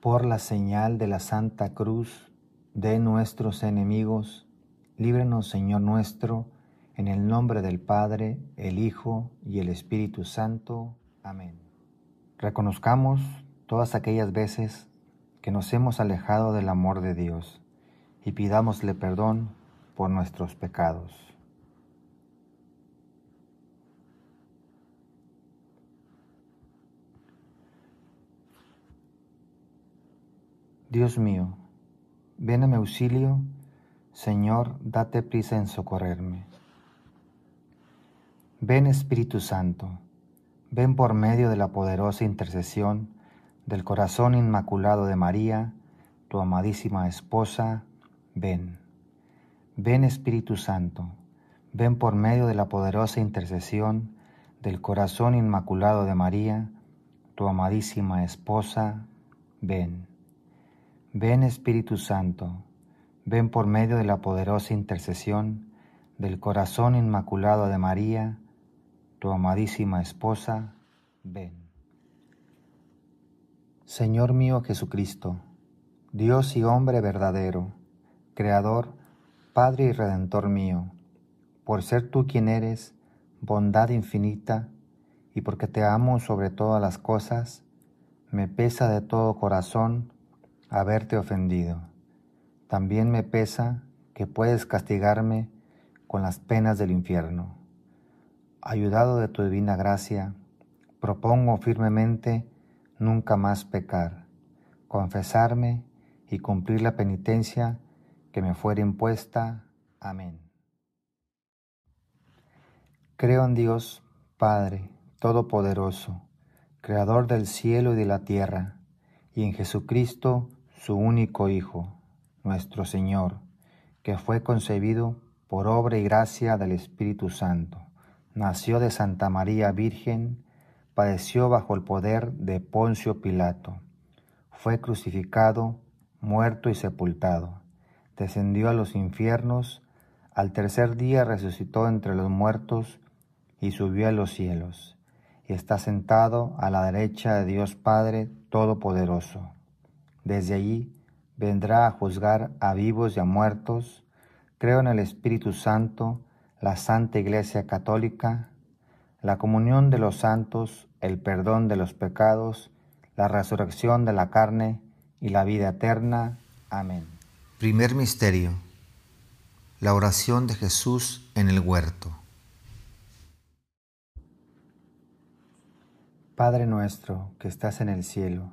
por la señal de la Santa Cruz de nuestros enemigos, líbranos Señor nuestro, en el nombre del Padre, el Hijo y el Espíritu Santo. Amén. Reconozcamos todas aquellas veces que nos hemos alejado del amor de Dios y pidámosle perdón por nuestros pecados. Dios mío, ven a mi auxilio, Señor, date prisa en socorrerme. Ven Espíritu Santo, ven por medio de la poderosa intercesión del corazón inmaculado de María, tu amadísima esposa, ven. Ven Espíritu Santo, ven por medio de la poderosa intercesión del corazón inmaculado de María, tu amadísima esposa, ven. Ven Espíritu Santo, ven por medio de la poderosa intercesión del corazón inmaculado de María, tu amadísima esposa, ven. Señor mío Jesucristo, Dios y hombre verdadero, Creador, Padre y Redentor mío, por ser tú quien eres, bondad infinita, y porque te amo sobre todas las cosas, me pesa de todo corazón haberte ofendido. También me pesa que puedes castigarme con las penas del infierno ayudado de tu divina gracia, propongo firmemente nunca más pecar, confesarme y cumplir la penitencia que me fuera impuesta. Amén. Creo en Dios, Padre Todopoderoso, Creador del cielo y de la tierra, y en Jesucristo, su único Hijo, nuestro Señor, que fue concebido por obra y gracia del Espíritu Santo nació de Santa María Virgen, padeció bajo el poder de Poncio Pilato, fue crucificado, muerto y sepultado, descendió a los infiernos, al tercer día resucitó entre los muertos y subió a los cielos, y está sentado a la derecha de Dios Padre Todopoderoso. Desde allí vendrá a juzgar a vivos y a muertos. Creo en el Espíritu Santo, la Santa Iglesia Católica, la comunión de los santos, el perdón de los pecados, la resurrección de la carne y la vida eterna. Amén. Primer Misterio. La oración de Jesús en el huerto. Padre nuestro que estás en el cielo,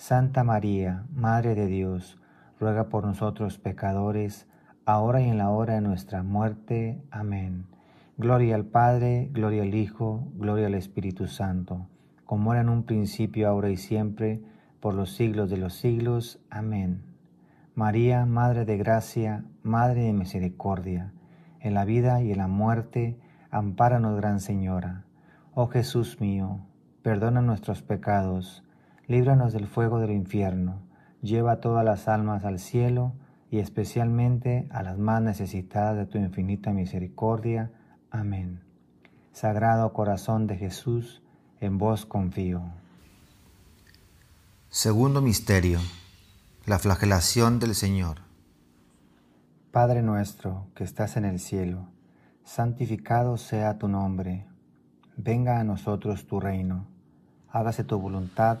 Santa María, Madre de Dios, ruega por nosotros pecadores, ahora y en la hora de nuestra muerte. Amén. Gloria al Padre, gloria al Hijo, gloria al Espíritu Santo, como era en un principio, ahora y siempre, por los siglos de los siglos. Amén. María, Madre de Gracia, Madre de Misericordia, en la vida y en la muerte, ampáranos, Gran Señora. Oh Jesús mío, perdona nuestros pecados, líbranos del fuego del infierno, lleva todas las almas al cielo, y especialmente a las más necesitadas de tu infinita misericordia. Amén. Sagrado corazón de Jesús, en vos confío. Segundo Misterio. La flagelación del Señor. Padre nuestro que estás en el cielo, santificado sea tu nombre. Venga a nosotros tu reino. Hágase tu voluntad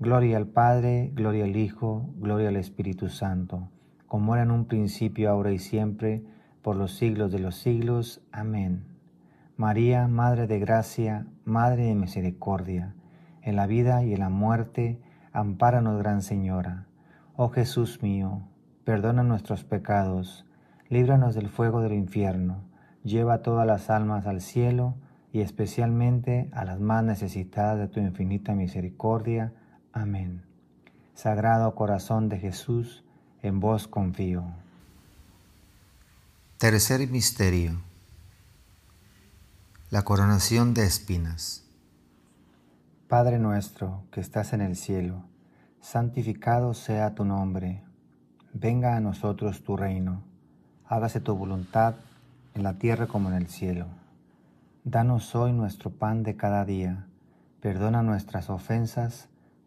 Gloria al Padre, gloria al Hijo, gloria al Espíritu Santo, como era en un principio, ahora y siempre, por los siglos de los siglos. Amén. María, Madre de Gracia, Madre de Misericordia, en la vida y en la muerte, ampáranos, Gran Señora. Oh Jesús mío, perdona nuestros pecados, líbranos del fuego del infierno, lleva todas las almas al cielo y especialmente a las más necesitadas de tu infinita misericordia. Amén. Sagrado Corazón de Jesús, en vos confío. Tercer Misterio la coronación de espinas. Padre nuestro que estás en el cielo, santificado sea tu nombre, venga a nosotros tu reino, hágase tu voluntad en la tierra como en el cielo. Danos hoy nuestro pan de cada día, perdona nuestras ofensas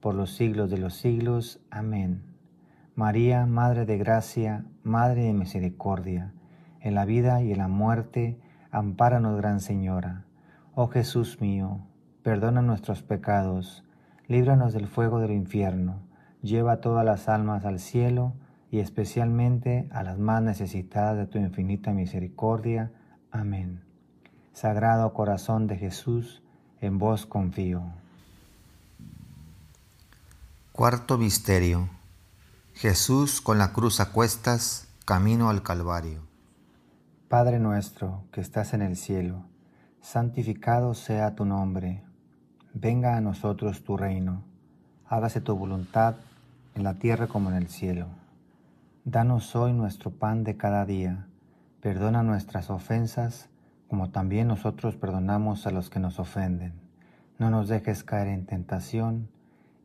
por los siglos de los siglos. Amén. María, Madre de Gracia, Madre de Misericordia, en la vida y en la muerte, ampáranos, Gran Señora. Oh Jesús mío, perdona nuestros pecados, líbranos del fuego del infierno, lleva todas las almas al cielo y especialmente a las más necesitadas de tu infinita misericordia. Amén. Sagrado corazón de Jesús, en vos confío. Cuarto Misterio. Jesús con la cruz a cuestas, camino al Calvario. Padre nuestro que estás en el cielo, santificado sea tu nombre venga a nosotros tu reino, hágase tu voluntad en la tierra como en el cielo. Danos hoy nuestro pan de cada día, perdona nuestras ofensas como también nosotros perdonamos a los que nos ofenden. No nos dejes caer en tentación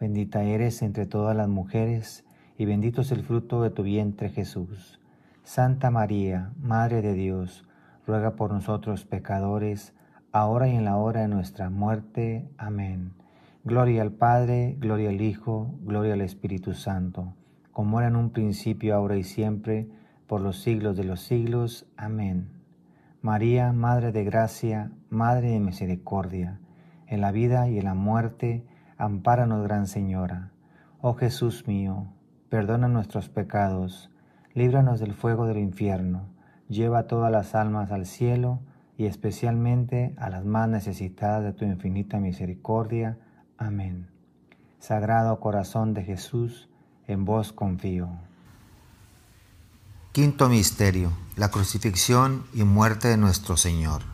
Bendita eres entre todas las mujeres, y bendito es el fruto de tu vientre Jesús. Santa María, Madre de Dios, ruega por nosotros pecadores, ahora y en la hora de nuestra muerte. Amén. Gloria al Padre, gloria al Hijo, gloria al Espíritu Santo, como era en un principio, ahora y siempre, por los siglos de los siglos. Amén. María, Madre de Gracia, Madre de Misericordia, en la vida y en la muerte, ampáranos, Gran Señora. Oh Jesús mío, perdona nuestros pecados, líbranos del fuego del infierno, lleva todas las almas al cielo y especialmente a las más necesitadas de tu infinita misericordia. Amén. Sagrado corazón de Jesús, en vos confío. Quinto Misterio, la crucifixión y muerte de nuestro Señor.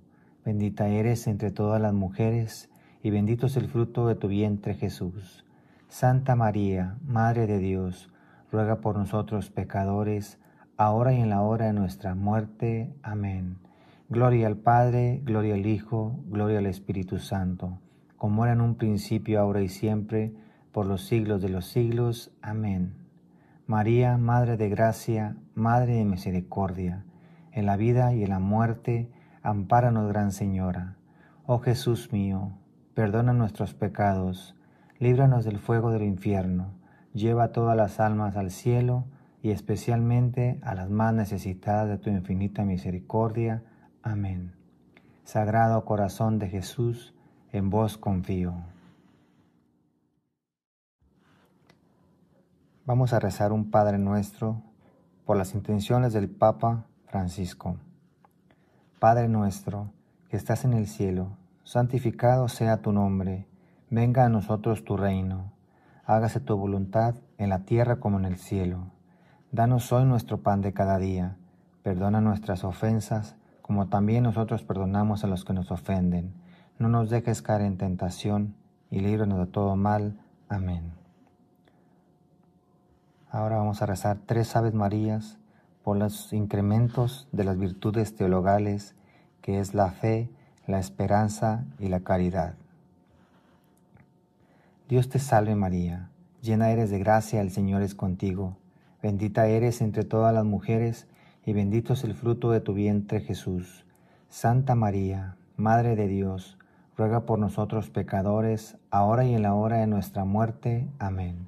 Bendita eres entre todas las mujeres, y bendito es el fruto de tu vientre Jesús. Santa María, Madre de Dios, ruega por nosotros pecadores, ahora y en la hora de nuestra muerte. Amén. Gloria al Padre, gloria al Hijo, gloria al Espíritu Santo como era en un principio, ahora y siempre, por los siglos de los siglos. Amén. María, Madre de Gracia, Madre de Misericordia, en la vida y en la muerte, ampáranos, Gran Señora. Oh Jesús mío, perdona nuestros pecados, líbranos del fuego del infierno, lleva todas las almas al cielo y especialmente a las más necesitadas de tu infinita misericordia. Amén. Sagrado Corazón de Jesús, en vos confío. Vamos a rezar un Padre nuestro por las intenciones del Papa Francisco. Padre nuestro, que estás en el cielo, santificado sea tu nombre, venga a nosotros tu reino, hágase tu voluntad en la tierra como en el cielo. Danos hoy nuestro pan de cada día, perdona nuestras ofensas, como también nosotros perdonamos a los que nos ofenden no nos dejes caer en tentación y líbranos de todo mal. Amén. Ahora vamos a rezar tres Aves Marías por los incrementos de las virtudes teologales, que es la fe, la esperanza y la caridad. Dios te salve María, llena eres de gracia, el Señor es contigo, bendita eres entre todas las mujeres, y bendito es el fruto de tu vientre Jesús. Santa María, Madre de Dios, ruega por nosotros pecadores, ahora y en la hora de nuestra muerte. Amén.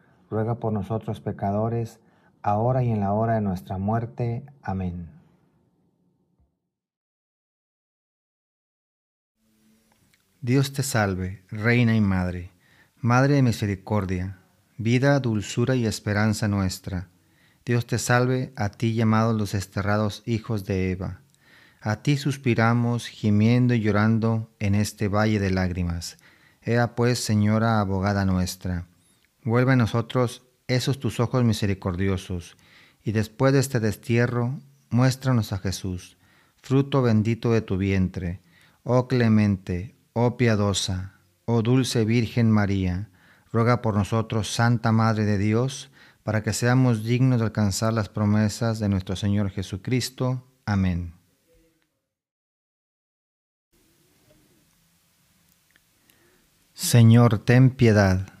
ruega por nosotros pecadores, ahora y en la hora de nuestra muerte. Amén. Dios te salve, Reina y Madre, Madre de misericordia, vida, dulzura y esperanza nuestra. Dios te salve, a ti llamados los desterrados hijos de Eva. A ti suspiramos, gimiendo y llorando en este valle de lágrimas. Ea pues, Señora abogada nuestra Vuelve a nosotros esos tus ojos misericordiosos, y después de este destierro, muéstranos a Jesús, fruto bendito de tu vientre, oh clemente, oh piadosa, oh dulce Virgen María, ruega por nosotros, Santa Madre de Dios, para que seamos dignos de alcanzar las promesas de nuestro Señor Jesucristo. Amén. Señor, ten piedad.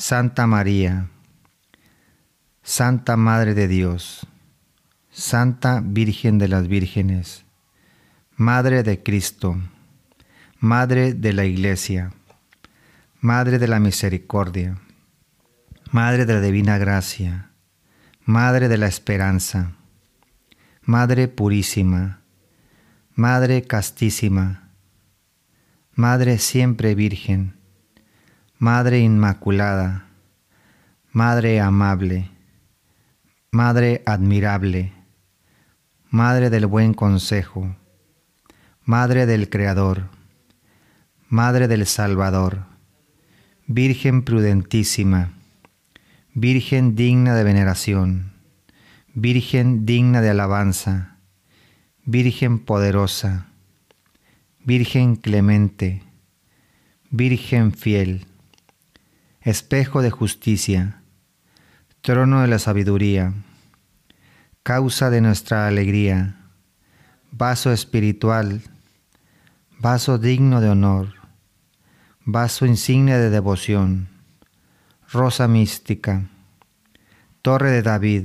Santa María, Santa Madre de Dios, Santa Virgen de las Vírgenes, Madre de Cristo, Madre de la Iglesia, Madre de la Misericordia, Madre de la Divina Gracia, Madre de la Esperanza, Madre Purísima, Madre Castísima, Madre Siempre Virgen, Madre Inmaculada, Madre Amable, Madre Admirable, Madre del Buen Consejo, Madre del Creador, Madre del Salvador, Virgen prudentísima, Virgen digna de veneración, Virgen digna de alabanza, Virgen poderosa, Virgen clemente, Virgen fiel, espejo de justicia, trono de la sabiduría, causa de nuestra alegría, vaso espiritual, vaso digno de honor, vaso insignia de devoción, rosa mística, torre de David,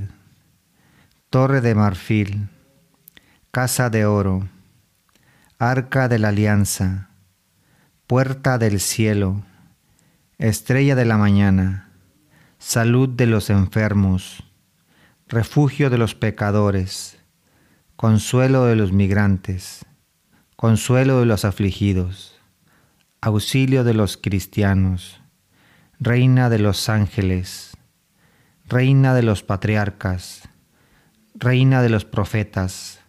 torre de marfil, casa de oro, arca de la alianza, puerta del cielo, estrella de la mañana, salud de los enfermos, refugio de los pecadores, consuelo de los migrantes, consuelo de los afligidos, auxilio de los cristianos, reina de los ángeles, reina de los patriarcas, reina de los profetas,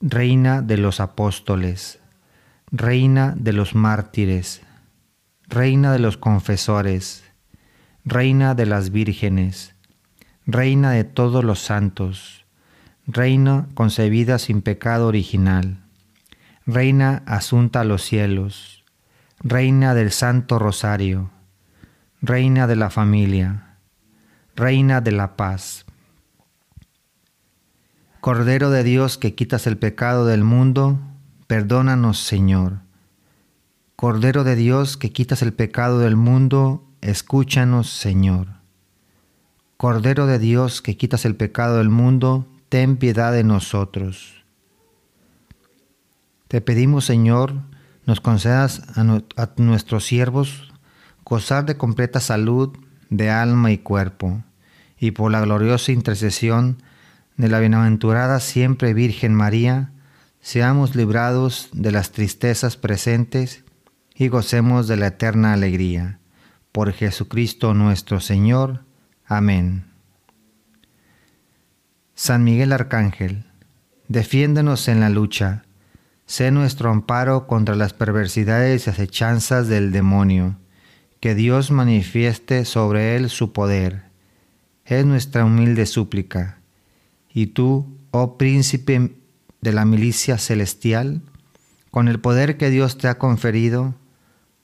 reina de los apóstoles, reina de los mártires, reina de los confesores, reina de las vírgenes, reina de todos los santos, reina concebida sin pecado original, reina asunta a los cielos, reina del Santo Rosario, reina de la familia, reina de la paz. Cordero de Dios que quitas el pecado del mundo, perdónanos Señor. Cordero de Dios que quitas el pecado del mundo, escúchanos Señor. Cordero de Dios que quitas el pecado del mundo, ten piedad de nosotros. Te pedimos, Señor, nos concedas a, nuestros siervos gozar de completa salud de alma y cuerpo, y por la gloriosa intercesión de la bienaventurada siempre Virgen María, seamos librados de las tristezas presentes y gocemos de la eterna alegría. Por Jesucristo nuestro Señor. Amén. San Miguel Arcángel, defiéndonos en la lucha, sé nuestro amparo contra las perversidades y acechanzas del demonio, que Dios manifieste sobre él su poder. Es nuestra humilde súplica. Y tú, oh príncipe de la milicia celestial, con el poder que Dios te ha conferido,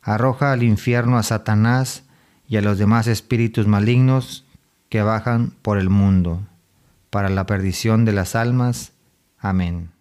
arroja al infierno a Satanás y a los demás espíritus malignos que bajan por el mundo, para la perdición de las almas. Amén.